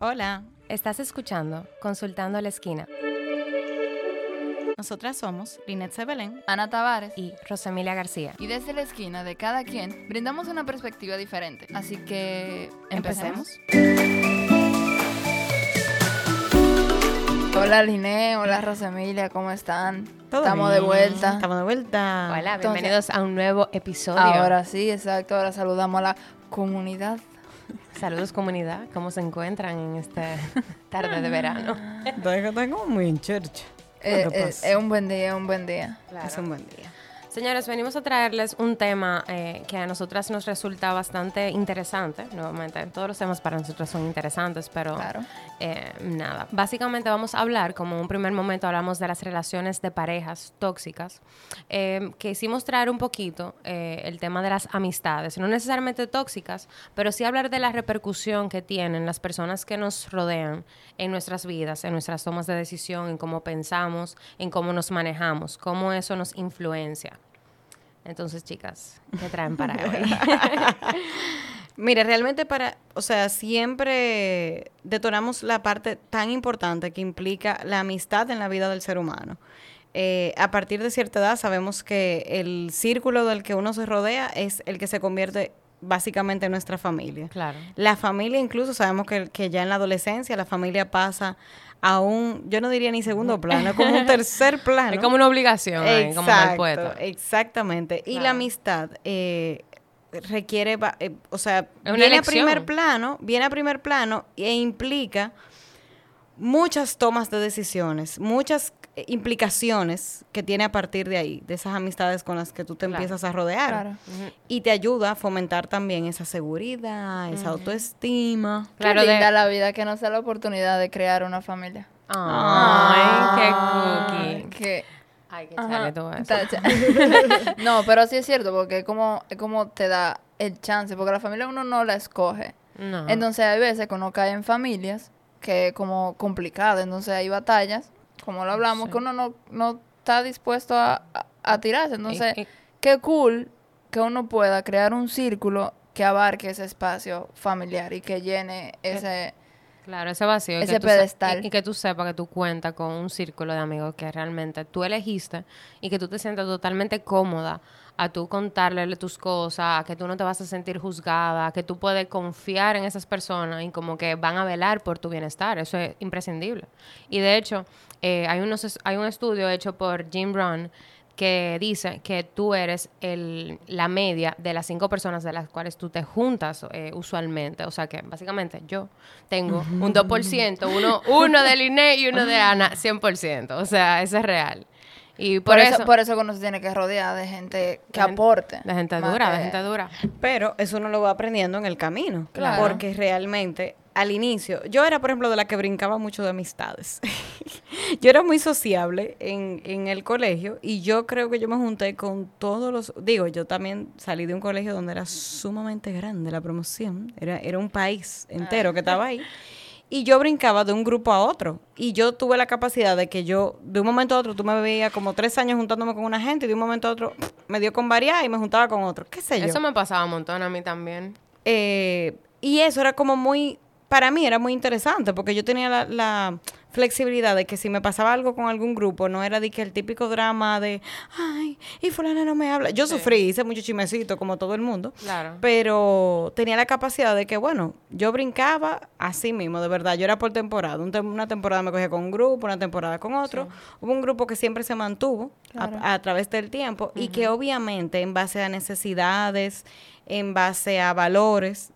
Hola, Estás escuchando Consultando a la Esquina nosotras somos Linet Sebelén. Ana Tavares. y Rosemilia García. Y desde la esquina de cada quien brindamos una perspectiva diferente. Así que empecemos. Hola Liné, hola Rosemilia, ¿cómo están? ¿Todo Estamos de vuelta. Estamos de vuelta. Hola, Entonces- bienvenidos a un nuevo episodio. Ahora sí, exacto, ahora saludamos a la comunidad. Saludos comunidad, ¿cómo se encuentran en esta tarde de verano? Está, como muy en church. Eh, ¿Qué eh, es un buen día, es un buen día. Es un buen día. Señores, venimos a traerles un tema eh, que a nosotras nos resulta bastante interesante. Nuevamente, todos los temas para nosotros son interesantes, pero Claro. eh, nada. Básicamente vamos a hablar, como en un primer momento hablamos de las relaciones de parejas tóxicas. Eh, quisimos traer un poquito eh, el tema de las amistades, no necesariamente tóxicas, pero sí hablar de la repercusión que tienen las personas que nos rodean en nuestras vidas, en nuestras tomas de decisión, en cómo pensamos, en cómo nos manejamos, cómo eso nos influencia. Entonces, chicas, ¿qué traen para hoy? Mire, realmente para, o sea, siempre detonamos la parte tan importante que implica la amistad en la vida del ser humano. Eh, a partir de cierta edad sabemos que el círculo del que uno se rodea es el que se convierte básicamente en nuestra familia. claro. La familia incluso sabemos que, que ya en la adolescencia la familia pasa a un, yo no diría ni segundo plano, es como un tercer plano. Es como una obligación, ahí, como Exacto, poeta. exactamente. Y la amistad eh, requiere, eh, o sea, viene a primer plano, viene a primer plano e implica muchas tomas de decisiones, muchas implicaciones que tiene a partir de ahí, de esas amistades con las que tú te Claro. empiezas a rodear. Claro. Y te ayuda a fomentar también esa seguridad, esa autoestima. Claro, Qué de- linda la vida que nos da la oportunidad de crear una familia. Ay, qué cookie. Ay, qué chale todo eso. No, pero sí es cierto, porque es como, es como te da el chance, porque la familia uno no la escoge. No. Entonces hay veces que uno cae en familias que es como complicado, entonces hay batallas, como lo hablamos, Sí. que uno no, no está dispuesto a, a- a tirarse. Entonces, Y- y- qué cool que uno pueda crear un círculo que abarque ese espacio familiar y que llene ese... Claro, ese vacío. Ese que tú pedestal. y, y que tú sepas que tú cuentas con un círculo de amigos que realmente tú elegiste y que tú te sientas totalmente cómoda a tú contarle tus cosas, a que tú no te vas a sentir juzgada, a que tú puedes confiar en esas personas y como que van a velar por tu bienestar. Eso es imprescindible. Y de hecho, eh, hay, unos, hay un estudio hecho por Jim Brown que dice que tú eres el, la media de las cinco personas de las cuales tú te juntas eh, usualmente. O sea que básicamente yo tengo un 2%, uno, uno de Liné y uno de Ana, 100%. O sea, eso es real. Y por, Por, eso, eso, por eso que uno se tiene que rodear de gente que De aporte. de gente dura, de que- gente dura. Pero eso uno lo va aprendiendo en el camino. Claro. Porque realmente, al inicio, yo era, por ejemplo, de la que brincaba mucho de amistades. yo era muy sociable en, en el colegio y yo creo que yo me junté con todos los... Digo, yo también salí de un colegio donde era sumamente grande la promoción. Era, era un país entero que estaba ahí. Y yo brincaba de un grupo a otro. Y yo tuve la capacidad de que yo, de un momento a otro, tú me veías como tres años juntándome con una gente y de un momento a otro me dio con variar y me juntaba con otro. ¿Qué sé yo? Eso me pasaba un montón a mí también. Eh, y eso era como muy, para mí era muy interesante porque yo tenía la, la flexibilidad de que si me pasaba algo con algún grupo, no era de que el típico drama de, ay, y fulana no me habla. Yo sufrí, hice mucho chimecito como todo el mundo, Claro. pero tenía la capacidad de que, bueno, yo brincaba así mismo, de verdad, yo era por temporada. Un tem- una temporada me cogía con un grupo, una temporada con otro. Hubo un grupo que siempre se mantuvo Claro. a, través del tiempo y que obviamente en base a necesidades, en base a valores,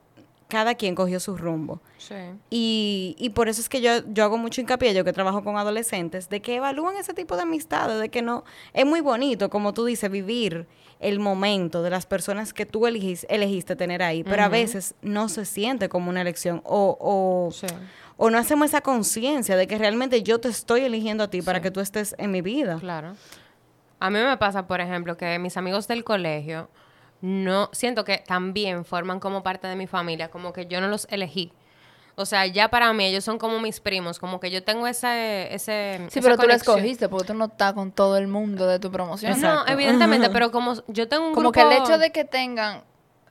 cada quien cogió su rumbo. Sí. Y, y por eso es que yo, yo hago mucho hincapié, yo que trabajo con adolescentes, de que evalúan ese tipo de amistades, de que no, es muy bonito, como tú dices, vivir el momento de las personas que tú elegis- elegiste tener ahí, pero a veces no se siente como una elección o, o, Sí. o no hacemos esa conciencia de que realmente yo te estoy eligiendo a ti para que tú estés en mi vida. Claro. A mí me pasa, por ejemplo, que mis amigos del colegio no siento que también forman como parte de mi familia, como que yo no los elegí. O sea, ya para mí ellos son como mis primos, como que yo tengo ese ese Sí, esa pero tú conexión. escogiste porque tú no estás con todo el mundo de tu promoción. Exacto. No, evidentemente, pero como yo tengo un Como grupo que el hecho de que tengan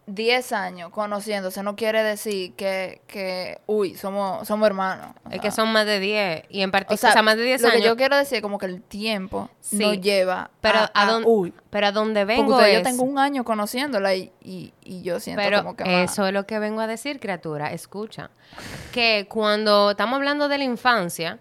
10 años conociéndose no quiere decir que, que uy, somos, somos hermanos. O Es que son más de 10. Y en o particular, sea, o sea, más de 10 lo años. que yo quiero decir es como que el tiempo Sí, nos lleva pero a, a, a, don- uy. pero a donde Porque vengo es... yo tengo un año conociéndola y, y, y yo siento Pero como que más- eso es lo que vengo a decir, criatura. Escucha. Que cuando estamos hablando de la infancia,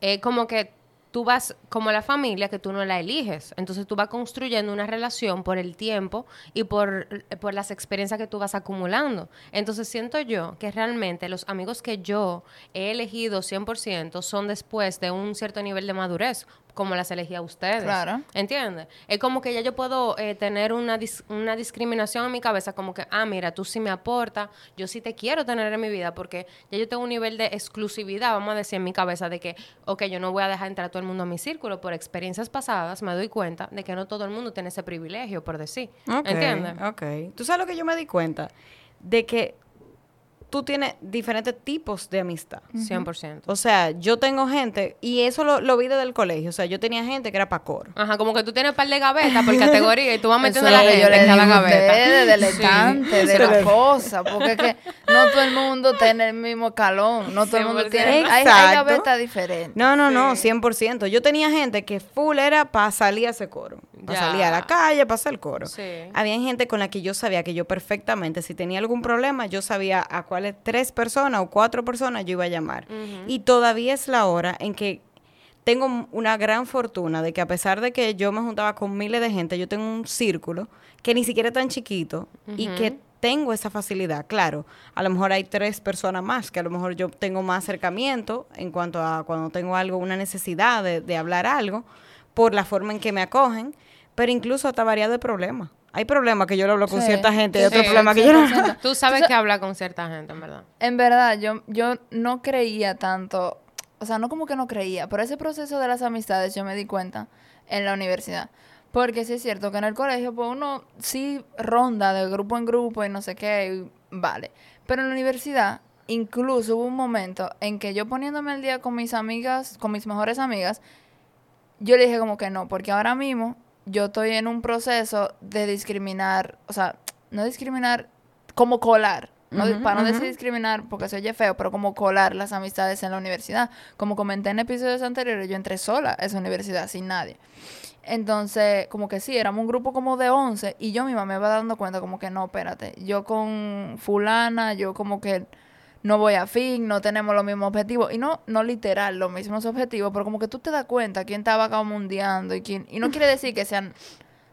es como que tú vas, como la familia, que tú no la eliges. Entonces tú vas construyendo una relación por el tiempo y por, por las experiencias que tú vas acumulando. Entonces siento yo que realmente los amigos que yo he elegido 100% son después de un cierto nivel de madurez, como las elegí a ustedes. Claro. ¿Entiendes? Es como que ya yo puedo eh, tener una, dis- una discriminación en mi cabeza, como que, ah, mira, tú sí me aportas, yo sí te quiero tener en mi vida, porque ya yo tengo un nivel de exclusividad, vamos a decir, en mi cabeza, de que, ok, yo no voy a dejar entrar a todo el mundo a mi círculo. Por experiencias pasadas me doy cuenta de que no todo el mundo tiene ese privilegio, por decir. Ok, ¿Entiendes? Ok. ¿Tú sabes lo que yo me di cuenta? De que tú tienes diferentes tipos de amistad. 100%. O sea, yo tengo gente, y eso lo, lo vi desde el colegio, o sea, yo tenía gente que era para coro. Ajá, como que tú tienes un par de gavetas por categoría y tú vas metiendo la gente yo le en cada gaveta. ustedes, del Sí. de la cosa, porque es que no todo el mundo tiene el mismo escalón, no todo el mundo 100%. tiene, hay, hay gavetas diferentes. No, no, no, 100%. Yo tenía gente que full era para salir a ese coro. Para salir a la calle, para hacer el coro. Sí. Había gente con la que yo sabía que yo perfectamente, si tenía algún problema, yo sabía a cuáles tres personas o cuatro personas yo iba a llamar. Y todavía es la hora en que tengo una gran fortuna de que a pesar de que yo me juntaba con miles de gente, yo tengo un círculo que ni siquiera es tan chiquito y que tengo esa facilidad. Claro, a lo mejor hay tres personas más, que a lo mejor yo tengo más acercamiento en cuanto a cuando tengo algo, una necesidad de, de hablar algo, por la forma en que me acogen, pero incluso hasta variado de problemas. Hay problemas que yo lo hablo con Sí, cierta gente y sí, otros sí, problemas que yo no 100%. Tú sabes que habla con cierta gente, en verdad. En verdad, yo, yo no creía tanto, o sea, no como que no creía, pero ese proceso de las amistades yo me di cuenta en la universidad. Porque sí es cierto que en el colegio, pues uno sí ronda de grupo en grupo y no sé qué, y vale. Pero en la universidad, incluso hubo un momento en que yo poniéndome al día con mis amigas, con mis mejores amigas, yo le dije como que no, porque ahora mismo yo estoy en un proceso de discriminar, o sea, no discriminar, como colar. No, para no decir discriminar porque se oye feo, pero como colar las amistades en la universidad. Como comenté en episodios anteriores, yo entré sola a esa universidad, sin nadie. Entonces, como que sí, éramos un grupo como de 11 y yo misma me iba dando cuenta como que no, espérate, yo con fulana, yo como que no voy a fin, no tenemos los mismos objetivos. Y no, no literal los mismos objetivos, pero como que tú te das cuenta quién estaba acá mundiando y quién... Y no quiere decir que sean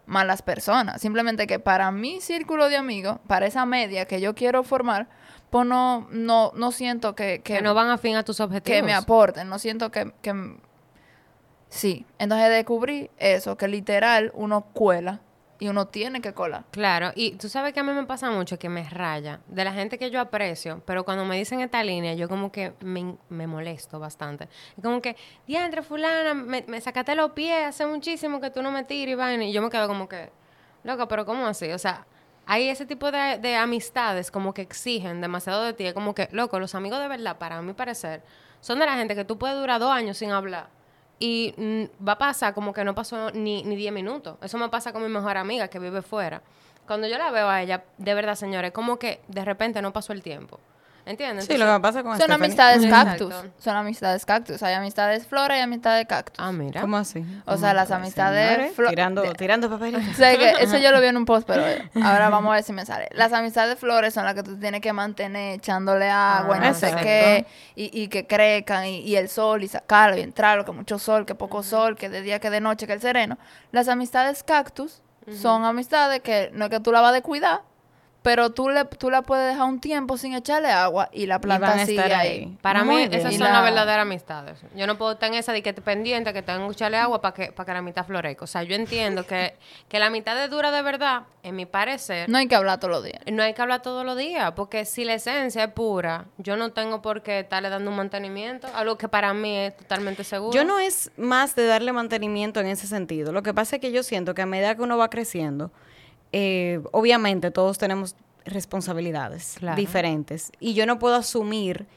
malas personas, simplemente que para mi círculo de amigos, para esa media que yo quiero formar, pues no, no, no siento que, Que, que, no van afín a tus objetivos. que me aporten, no siento que, que... Sí, entonces descubrí eso, que literal uno cuela y uno tiene que colar. Claro, y tú sabes que a mí me pasa mucho que me raya de la gente que yo aprecio, pero cuando me dicen esta línea, yo como que me, me molesto bastante. Como que, diantre, fulana, me, sacaste los pies hace muchísimo que tú no me tiras vaina, y yo me quedo como que, loca, pero ¿cómo así? O sea, hay ese tipo de, de amistades como que exigen demasiado de ti, es como que, loco, los amigos de verdad, para mi parecer, son de la gente que tú puedes durar dos años sin hablar. Y mm, va a pasar como que no pasó ni, ni 10 minutos. Eso me pasa con mi mejor amiga que vive fuera. Cuando yo la veo a ella, de verdad, señores, como que de repente no pasó el tiempo. ¿Entiendes? Sí, lo que pasa con Son Stephanie- amistades Exacto. cactus, son amistades cactus. Hay amistades flora y amistades cactus. Ah, mira. ¿Cómo así? O sea, las amistades señores, flo- Tirando, de- tirando papelitos. Sé que eso yo lo vi en un post, pero ahora vamos a ver si me sale. Las amistades flores son las que tú tienes que mantener echándole agua y Ah, no sé qué, y, y que crezcan, y, y el sol, y sacarlo, y entrarlo, que mucho sol, que poco sol, que de día, que de noche, que el sereno. Las amistades cactus son amistades que no es que tú la vas a cuidar, pero tú, le, tú la puedes dejar un tiempo sin echarle agua y la Y planta van a sigue estar ahí. ahí. Para Muy mí, bien. esas Y son la- las verdaderas amistades. Yo no puedo estar en esa de que te pendiente, que tengo que echarle agua para que, para que la mitad florezca. O sea, yo entiendo que, que la mitad de dura de verdad, en mi parecer, No hay que hablar todos los días. no hay que hablar todos los días, porque si la esencia es pura, yo no tengo por qué estarle dando un mantenimiento, algo que para mí es totalmente seguro. Yo no es más de darle mantenimiento en ese sentido. Lo que pasa es que yo siento que a medida que uno va creciendo, eh, obviamente todos tenemos responsabilidades Claro. diferentes. Y yo no puedo asumir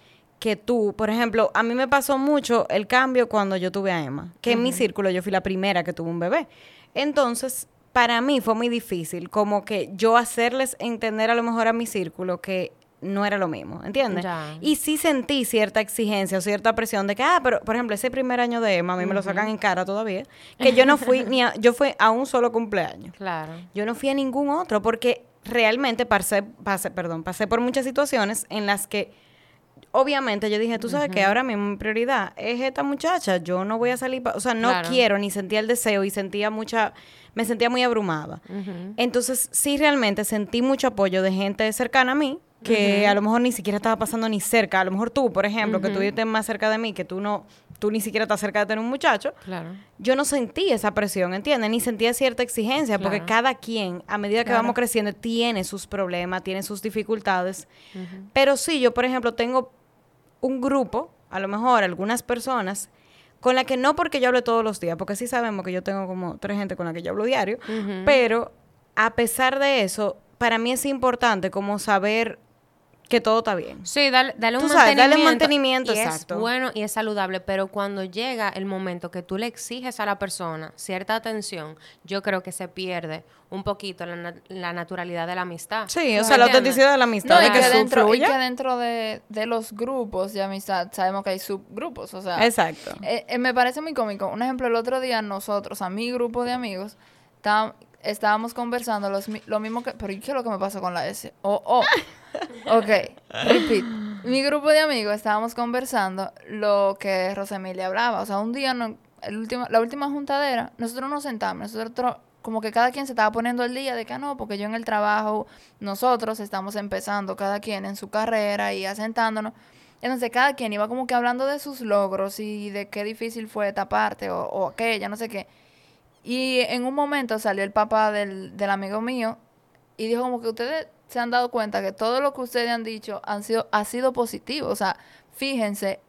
que tú, por ejemplo, a mí me pasó mucho el cambio cuando yo tuve a Emma, que en mi círculo yo fui la primera que tuvo un bebé. Entonces, para mí fue muy difícil como que yo hacerles entender a lo mejor a mi círculo que no era lo mismo, ¿entiendes? Ya. Y sí sentí cierta exigencia o cierta presión de que, ah, pero por ejemplo, ese primer año de Emma, a mí me lo sacan en cara todavía, que yo no fui ni a, yo fui a un solo cumpleaños. Claro. Yo no fui a ningún otro porque realmente pasé, pasé, perdón, pasé por muchas situaciones en las que obviamente yo dije, tú sabes que ahora mismo mi prioridad es esta muchacha, yo no voy a salir, pa-". o sea, no Claro. quiero ni sentía el deseo y sentía mucha me sentía muy abrumada. Entonces, sí realmente sentí mucho apoyo de gente cercana a mí que a lo mejor ni siquiera estaba pasando ni cerca, a lo mejor tú, por ejemplo, que tú vives más cerca de mí, que tú no tú ni siquiera estás cerca de tener un muchacho, Claro. yo no sentí esa presión, ¿entiendes? Ni sentía cierta exigencia, porque cada quien, a medida que Claro. vamos creciendo, tiene sus problemas, tiene sus dificultades. Pero sí, yo, por ejemplo, tengo un grupo, a lo mejor algunas personas, con la que no porque yo hable todos los días, porque sí sabemos que yo tengo como tres gente con la que yo hablo diario, pero a pesar de eso, para mí es importante como saber que todo está bien. Sí, dale, dale un dale mantenimiento. y exacto. Es bueno y es saludable, pero cuando llega el momento que tú le exiges a la persona cierta atención, yo creo que se pierde un poquito la, na- la naturalidad de la amistad. Sí, o ¿Me sea, la autenticidad de la amistad, No, y de que, que, su dentro, y que dentro de, de los grupos de amistad sabemos que hay subgrupos, o sea... Exacto. Eh, eh, me parece muy cómico. Un ejemplo, el otro día nosotros, a mi grupo de amigos, tá- estábamos conversando los, lo mismo que... Pero ¿y qué es lo que me pasó con la S? Oh, oh. Ok, repeat. Mi grupo de amigos estábamos conversando lo que Rosemilia hablaba. O sea, un día, no- el último, la última juntadera, nosotros nos sentamos, nosotros como que cada quien se estaba poniendo el día de que "Ah, no, porque yo en el trabajo, nosotros estamos empezando cada quien en su carrera y asentándonos. Entonces cada quien iba como que hablando de sus logros y de qué difícil fue esta parte o, o aquella, no sé qué. Y en un momento salió el papá del, del amigo mío y dijo como que ustedes se han dado cuenta que todo lo que ustedes han dicho han sido, ha sido positivo. O sea, fíjense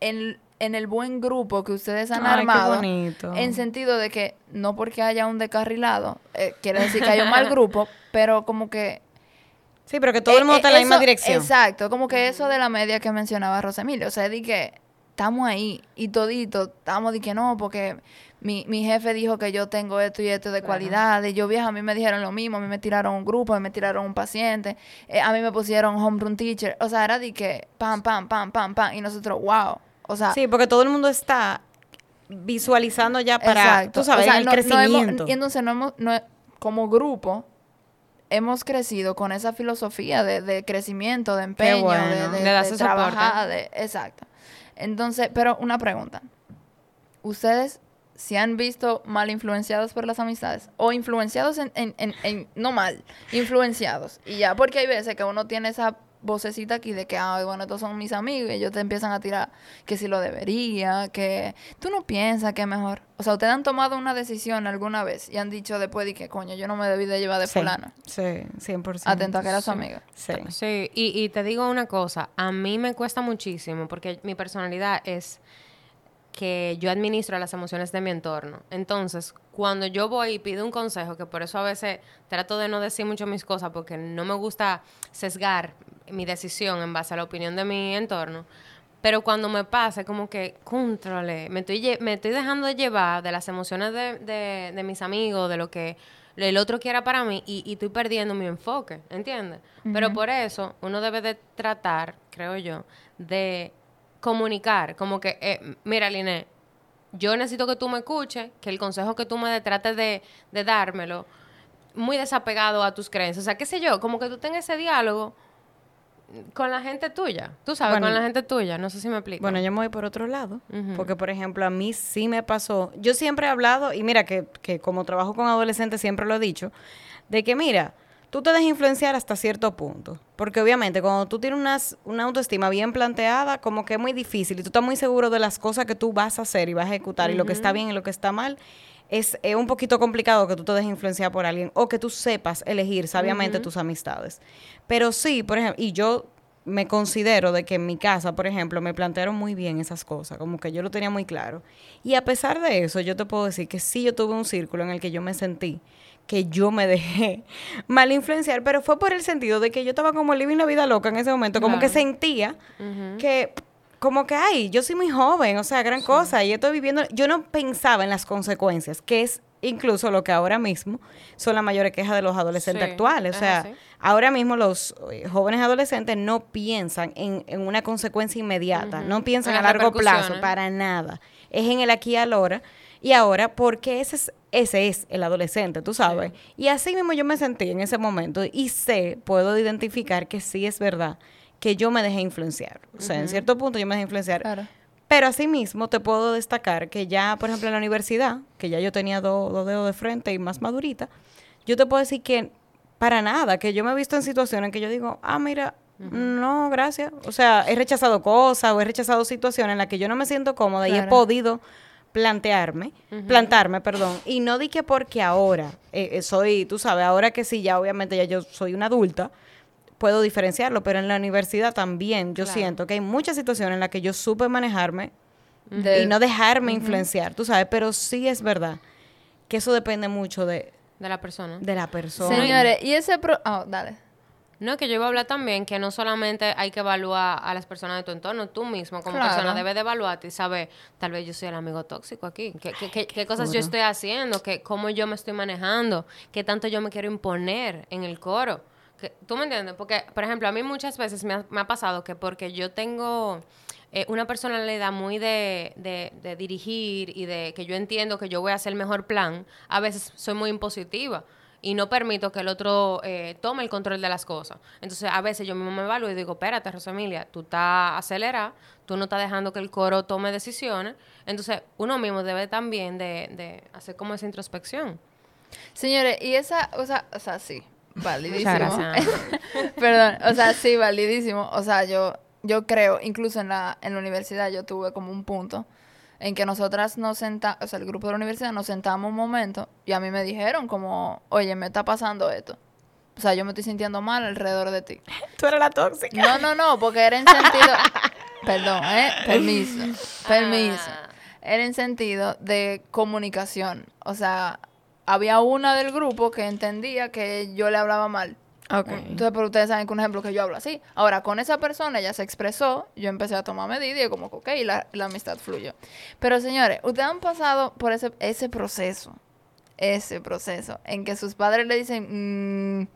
en, en el buen grupo que ustedes han Ay, armado. bonito. En sentido de que no porque haya un descarrilado, eh, quiere decir que hay un mal grupo, pero como que Sí, pero que todo el mundo eh, está en la misma dirección. Exacto, como que eso de la media que mencionaba Rosemilio. O sea, di que estamos ahí y todito, estamos di que no, porque mi, mi jefe dijo que yo tengo esto y esto de cualidades. Yo vieja, a mí me dijeron lo mismo, a mí me tiraron un grupo, a mí me tiraron un paciente, eh, a mí me pusieron home run teacher. O sea, era de que pam, pam, pam, pam, pam. Y nosotros, wow. O sea, Sí, porque todo el mundo está visualizando ya para, Exacto. tú sabes, O sea, el no- no hemos- crecimiento. y entonces no hemos, no- como grupo, hemos crecido con esa filosofía de, de crecimiento, de empeño, bueno. de, de, de trabajar, de- exacto. Entonces, pero una pregunta. ¿Ustedes se han visto mal influenciados por las amistades? O influenciados en, en, en, no mal, influenciados. Y ya, porque hay veces que uno tiene esa vocecita aquí de que, ay, bueno, estos son mis amigos y ellos te empiezan a tirar que si lo debería, que tú no piensas que es mejor. O sea, ustedes han tomado una decisión alguna vez y han dicho después de que, coño, yo no me debí de llevar de Sí, fulano. Sí, 100%. Atento a que era su amiga. Sí. Sí, y, y te digo una cosa, a mí me cuesta muchísimo porque mi personalidad es que yo administro las emociones de mi entorno. Entonces, cuando yo voy y pido un consejo, que por eso a veces trato de no decir mucho mis cosas porque no me gusta sesgar mi decisión en base a la opinión de mi entorno, pero cuando me pasa, como que, controle, me estoy, me estoy dejando de llevar de las emociones de, de- de mis amigos, de lo que el otro quiera para mí, y, y estoy perdiendo mi enfoque, ¿entiendes? Pero por eso uno debe de tratar, creo yo, de comunicar, como que, eh, mira, Liné, yo necesito que tú me escuches, que el consejo que tú me trates de, de dármelo muy desapegado a tus creencias. O sea, qué sé yo, como que tú tengas ese diálogo con la gente tuya. Tú sabes, Bueno, con la gente tuya. No sé si me explico. Bueno, yo me voy por otro lado, porque por ejemplo a mí sí me pasó, yo siempre he hablado, y mira que, que como trabajo con adolescentes siempre lo he dicho, de que mira, tú te dejas influenciar hasta cierto punto, porque obviamente cuando tú tienes unas, una autoestima bien planteada, como que es muy difícil y tú estás muy seguro de las cosas que tú vas a hacer y vas a ejecutar y lo que está bien y lo que está mal. Es, es un poquito complicado que tú te dejes influenciar por alguien o que tú sepas elegir sabiamente tus amistades. Pero sí, por ejemplo, y yo me considero de que en mi casa, por ejemplo, me plantearon muy bien esas cosas, como que yo lo tenía muy claro. Y a pesar de eso, yo te puedo decir que sí, yo tuve un círculo en el que yo me sentí que yo me dejé mal influenciar, pero fue por el sentido de que yo estaba como living la vida loca en ese momento, como que sentía que como que, ay, yo soy muy joven, o sea, gran cosa, y estoy viviendo, yo no pensaba en las consecuencias, que es incluso lo que ahora mismo son las mayores quejas de los adolescentes Sí, actuales. O sea, así. ahora mismo los eh, jóvenes adolescentes no piensan en, en una consecuencia inmediata, no piensan En a largo plazo, para nada. Es en el aquí y ahora. Y ahora, porque ese es, ese es el adolescente, tú sabes. Y así mismo yo me sentí en ese momento y sé, puedo identificar que sí es verdad que yo me dejé influenciar. O sea, en cierto punto yo me dejé influenciar. Claro. Pero asimismo te puedo destacar que ya, por ejemplo, en la universidad, que ya yo tenía dos dos dedos de frente y más madurita, yo te puedo decir que para nada, que yo me he visto en situaciones en que yo digo, ah, mira, no, gracias. O sea, he rechazado cosas o he rechazado situaciones en las que yo no me siento cómoda y he podido plantearme, plantarme, perdón, y no di que porque ahora eh, eh, soy, tú sabes, ahora que sí, ya obviamente ya yo soy una adulta, puedo diferenciarlo, pero en la universidad también yo Claro. siento que hay muchas situaciones en las que yo supe manejarme De- y no dejarme influenciar, tú sabes, pero sí es verdad que eso depende mucho de, De la persona. de la persona. Señores, y ese pro... Ah, dale. No, que yo iba a hablar también que no solamente hay que evaluar a las personas de tu entorno, tú mismo como Claro. persona debes de evaluarte y saber, tal vez yo soy el amigo tóxico aquí, qué, qué- qué- qué cosas yo estoy haciendo, qué, cómo yo me estoy manejando, qué tanto yo me quiero imponer en el coro. ¿Tú me entiendes? Porque, por ejemplo, a mí muchas veces me ha, pasado que porque yo tengo eh, una personalidad muy de, de, dirigir y de que yo entiendo que yo voy a hacer el mejor plan, a veces soy muy impositiva y no permito que el otro eh, tome el control de las cosas. Entonces, a veces yo mismo me evalúo y digo, espérate, Rosemilia, tú estás acelerada, tú no estás dejando que el coro tome decisiones. Entonces, uno mismo debe también de, de hacer como esa introspección. Señores, y esa, o sea, o sea, sí, validísimo. Perdón, o sea, sí, validísimo. O sea, yo, yo creo, incluso en la, en la universidad yo tuve como un punto en que nosotras nos sentamos, o sea, el grupo de la universidad nos sentamos un momento y a mí me dijeron como, oye, me está pasando esto. O sea, yo me estoy sintiendo mal alrededor de ti. Tú eres la tóxica. No, no, no, porque era en sentido. Perdón, ¿eh? Permiso. Permiso. Ah. Era en sentido de comunicación. O sea, había una del grupo que entendía que yo le hablaba mal. Ok. Entonces, pero ustedes saben que un ejemplo que yo hablo así. Ahora, con esa persona ella se expresó, yo empecé a tomar medidas y como que, ok, la, la amistad fluyó. Pero señores, ustedes han pasado por ese, ese proceso, ese proceso, en que sus padres le dicen, mm,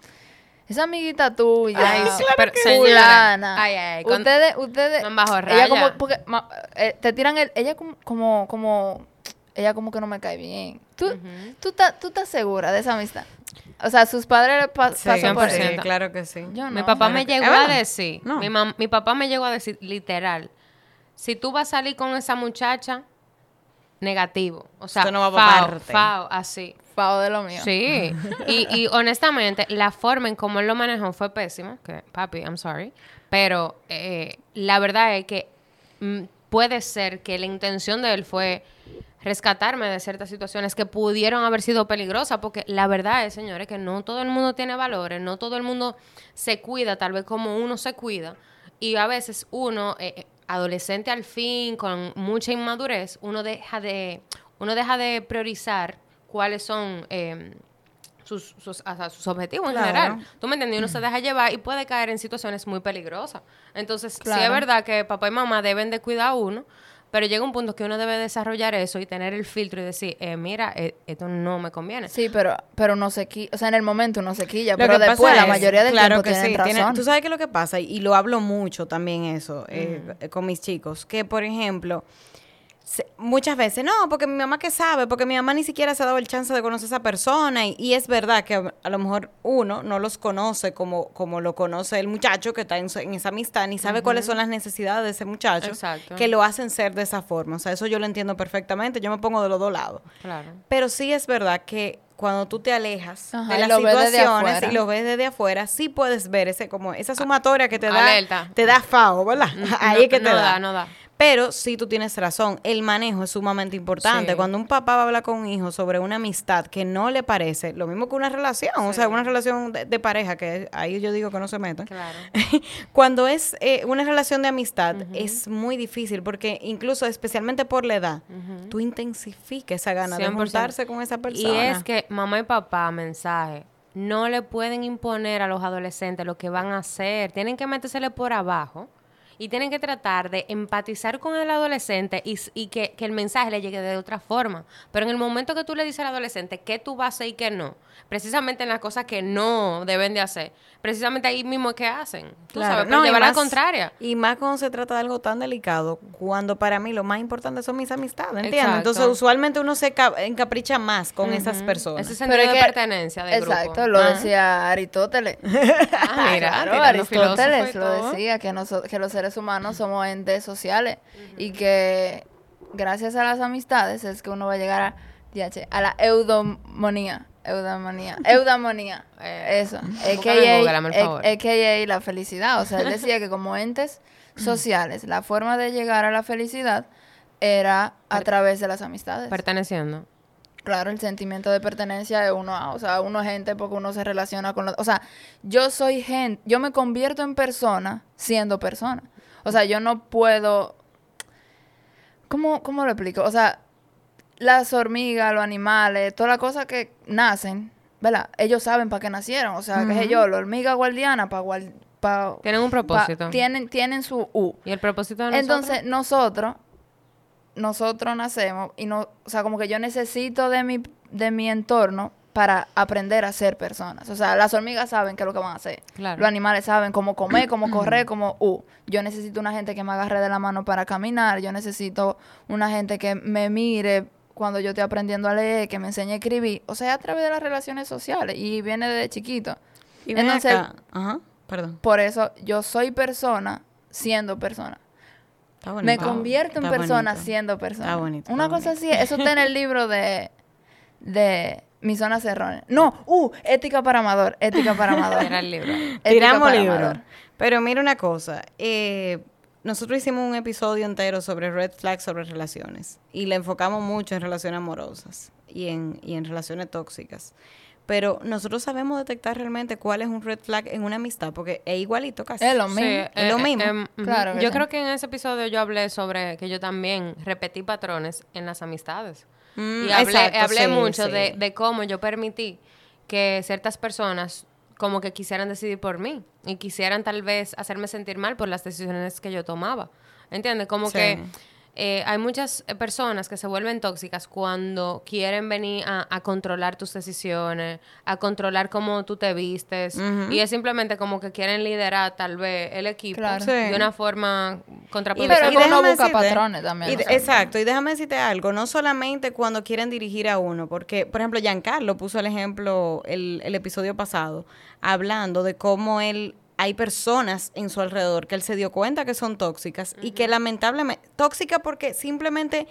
esa amiguita tuya, Ay, sí, pero, señora, ay, ay, ustedes, ustedes, No bajo ella como, porque, ma- eh, te tiran el, ella como, como, como, ella como que no me cae bien. ¿Tú, tú, estás, ¿Tú estás segura de esa amistad? O sea, sus padres pa- Sí, pasan por sí, eso. claro que sí. Yo Mi papá me que- llegó ¿Es a decir, No. mi, mam- mi papá me llegó a decir literal, si tú vas a salir con esa muchacha, negativo. O sea, no va fao, parte. fao, así. Fao de lo mío. Sí. y, y honestamente, la forma en cómo él lo manejó fue pésima. Que, papi, I'm sorry. Pero eh, la verdad es que mm, puede ser que la intención de él fue rescatarme de ciertas situaciones que pudieron haber sido peligrosas, porque la verdad es, señores, que no todo el mundo tiene valores, no todo el mundo se cuida tal vez como uno se cuida, y a veces uno, eh, eh, adolescente al fin, con mucha inmadurez, uno deja de, uno deja de priorizar cuáles son eh, sus, sus, objetivos en Claro. general. ¿Tú me entiendes? Y Uno se deja llevar y puede caer en situaciones muy peligrosas. Entonces, sí es Claro. verdad que papá y mamá deben de cuidar a uno, pero llega un punto que uno debe desarrollar eso y tener el filtro y decir, eh, mira, eh, esto no me conviene. Sí, pero, pero no se quilla. O sea, en el momento uno se quilla. Lo pero que pasa después, la es- mayoría del claro tiempo que tienen sí, razón. tiene- tú sabes qué es lo que pasa, y lo hablo mucho también eso eh, con mis chicos, que por ejemplo, muchas veces, no, porque mi mamá que sabe, porque mi mamá ni siquiera se ha dado el chance de conocer a esa persona, y, y es verdad que a, a lo mejor uno no los conoce como, como lo conoce el muchacho que está en, en esa amistad, ni sabe cuáles son las necesidades de ese muchacho, Exacto. que lo hacen ser de esa forma. O sea, eso yo lo entiendo perfectamente, yo me pongo de los dos lados. Claro. Pero sí es verdad que cuando tú te alejas Ajá, de las situaciones y lo ves desde afuera, sí puedes ver ese como esa sumatoria que te da Alerta. te da FAO, ¿verdad? Ahí es que te no da. da, no da. Pero sí tú tienes razón, el manejo es sumamente importante. Sí. Cuando un papá va a hablar con un hijo sobre una amistad que no le parece, lo mismo que una relación, o sea, una relación de, de pareja, que ahí yo digo que no se metan. Claro. Cuando es eh, una relación de amistad es muy difícil porque incluso especialmente por la edad, tú intensificas esa gana de 100%. juntarse con esa persona. Y es que mamá y papá, mensaje, no le pueden imponer a los adolescentes lo que van a hacer. Tienen que metérsele por abajo y tienen que tratar de empatizar con el adolescente y, que, que el mensaje le llegue de otra forma. Pero en el momento que tú le dices al adolescente qué tú vas a hacer y qué no, precisamente en las cosas que no deben de hacer, precisamente ahí mismo es que hacen. Tú sabes, pero y llevar la más- contraria. Y más cuando se trata de algo tan delicado, cuando para mí lo más importante son mis amistades, ¿entiendes? Exacto. Entonces, usualmente uno se ca- encapricha más con esas personas. Ese sentido es de que- pertenencia de Exacto, grupo. lo Ah. decía Aristóteles. Ah, mira, Claro, Aristóteles lo todo. decía, que, que los seres humanos somos entes sociales y que gracias a las amistades es que uno va a llegar a, DH, a la eudomonía. Eudamonía. Eudamonía. Eh, Eso. favor. AKA la felicidad. O sea, él decía que como entes sociales, la forma de llegar a la felicidad era a través de las amistades. Perteneciendo. Claro, el sentimiento de pertenencia de uno a, o sea, uno es gente porque uno se relaciona con los, o sea, yo soy gente, yo me convierto en persona siendo persona. O sea, yo no puedo ¿Cómo, cómo lo explico? O sea, las hormigas, los animales, todas las cosas que nacen, ¿verdad? Ellos saben para qué nacieron, o sea, qué sé yo, la hormiga guardiana para pa, Tienen un propósito. tienen tienen su U. ¿Y el propósito de nosotros? Entonces, nosotros, nosotros nacemos y no, o sea, como que yo necesito de mi, de mi entorno para aprender a ser personas. O sea, las hormigas saben qué es lo que van a hacer. Claro. Los animales saben cómo comer, cómo correr, cómo... Uh, yo necesito una gente que me agarre de la mano para caminar. Yo necesito una gente que me mire cuando yo estoy aprendiendo a leer, que me enseñe a escribir. O sea, a través de las relaciones sociales. Y viene desde chiquito. Y Entonces, acá. Ajá, perdón. por eso yo soy persona siendo persona. Está Me bonito. convierto en persona bonito. siendo persona. Está bonito, Una cosa así, eso está en el libro de, de Mi Zona Cerrone. No, uh, ética para amador, ética para amador. Era el libro. Ética Tiramos para libro. amador. Pero mira una cosa. eh, nosotros hicimos un episodio entero sobre red flags sobre relaciones. Y le enfocamos mucho en relaciones amorosas y en, y en relaciones tóxicas. Pero nosotros sabemos detectar realmente cuál es un red flag en una amistad, porque es igualito casi. Es lo Sí, mismo. Es lo mismo. em, ujú. Claro yo sí. creo que en ese episodio yo hablé sobre que yo también repetí patrones en las amistades. Mm, y hablé, exacto, hablé sí, mucho sí. De, de cómo yo permití que ciertas personas como que quisieran decidir por mí y quisieran tal vez hacerme sentir mal por las decisiones que yo tomaba. ¿Entiendes? Como Sí. que eh, hay muchas eh, personas que se vuelven tóxicas cuando quieren venir a, a controlar tus decisiones, a controlar cómo tú te vistes. Y es simplemente como que quieren liderar tal vez el equipo Claro. Sí. de una forma Y contraproducente. Pero y uno busca decirte- patrones también, y o de- sea. exacto, y déjame decirte algo, no solamente cuando quieren dirigir a uno, porque, por ejemplo, Giancarlo puso el ejemplo el, el episodio pasado, hablando de cómo él, hay personas en su alrededor que él se dio cuenta que son tóxicas y que lamentablemente, tóxicas porque simplemente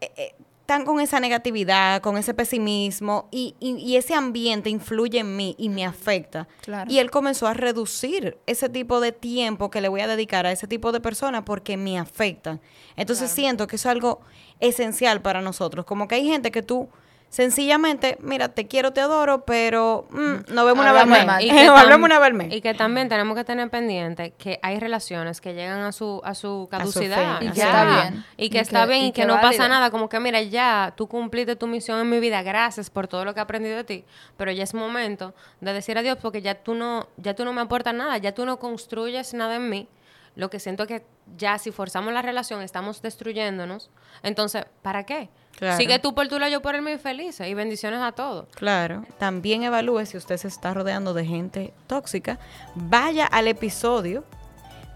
eh, eh, están con esa negatividad, con ese pesimismo y, y- y ese ambiente influye en mí y me afecta. Claro. Y él comenzó a reducir ese tipo de tiempo que le voy a dedicar a ese tipo de personas porque me afectan. Entonces siento que eso es algo esencial para nosotros. Como que hay gente que tú sencillamente, mira, te quiero, te adoro, pero mm, nos vemos una vez más. una vez. Y que también tenemos que tener pendiente que hay relaciones que llegan a su, a su caducidad. Y que está bien. Y que está bien y y que, que no válida. pasa nada. Como que, mira, ya tú cumpliste tu misión en mi vida. Gracias por todo lo que he aprendido de ti. Pero ya es momento de decir adiós porque ya tú no, ya tú no me aportas nada. Ya tú no construyes nada en mí. Lo que siento que ya si forzamos la relación estamos destruyéndonos. Entonces, ¿para qué? Claro. Sigue tú por tu lado, yo por el mío y felices. Y bendiciones a todos. Claro. También evalúe si usted se está rodeando de gente tóxica. Vaya al episodio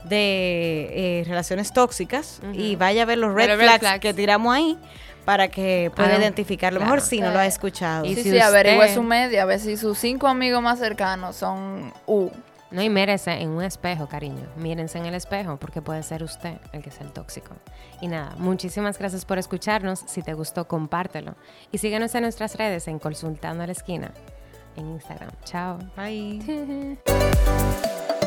de eh, relaciones tóxicas y vaya a ver los red, los red flags, flags. que tiramos ahí para que pueda Ah, identificarlo. claro. Mejor si no lo ha escuchado. Y Sí, si sí, averigüe usted- su media, a ver si sus cinco amigos más cercanos son U. No, y mírese en un espejo, cariño. Mírense en el espejo porque puede ser usted el que es el tóxico. Y nada, muchísimas gracias por escucharnos. Si te gustó, compártelo. Y síguenos en nuestras redes en Consultando a la Esquina en Instagram. Chao. Bye.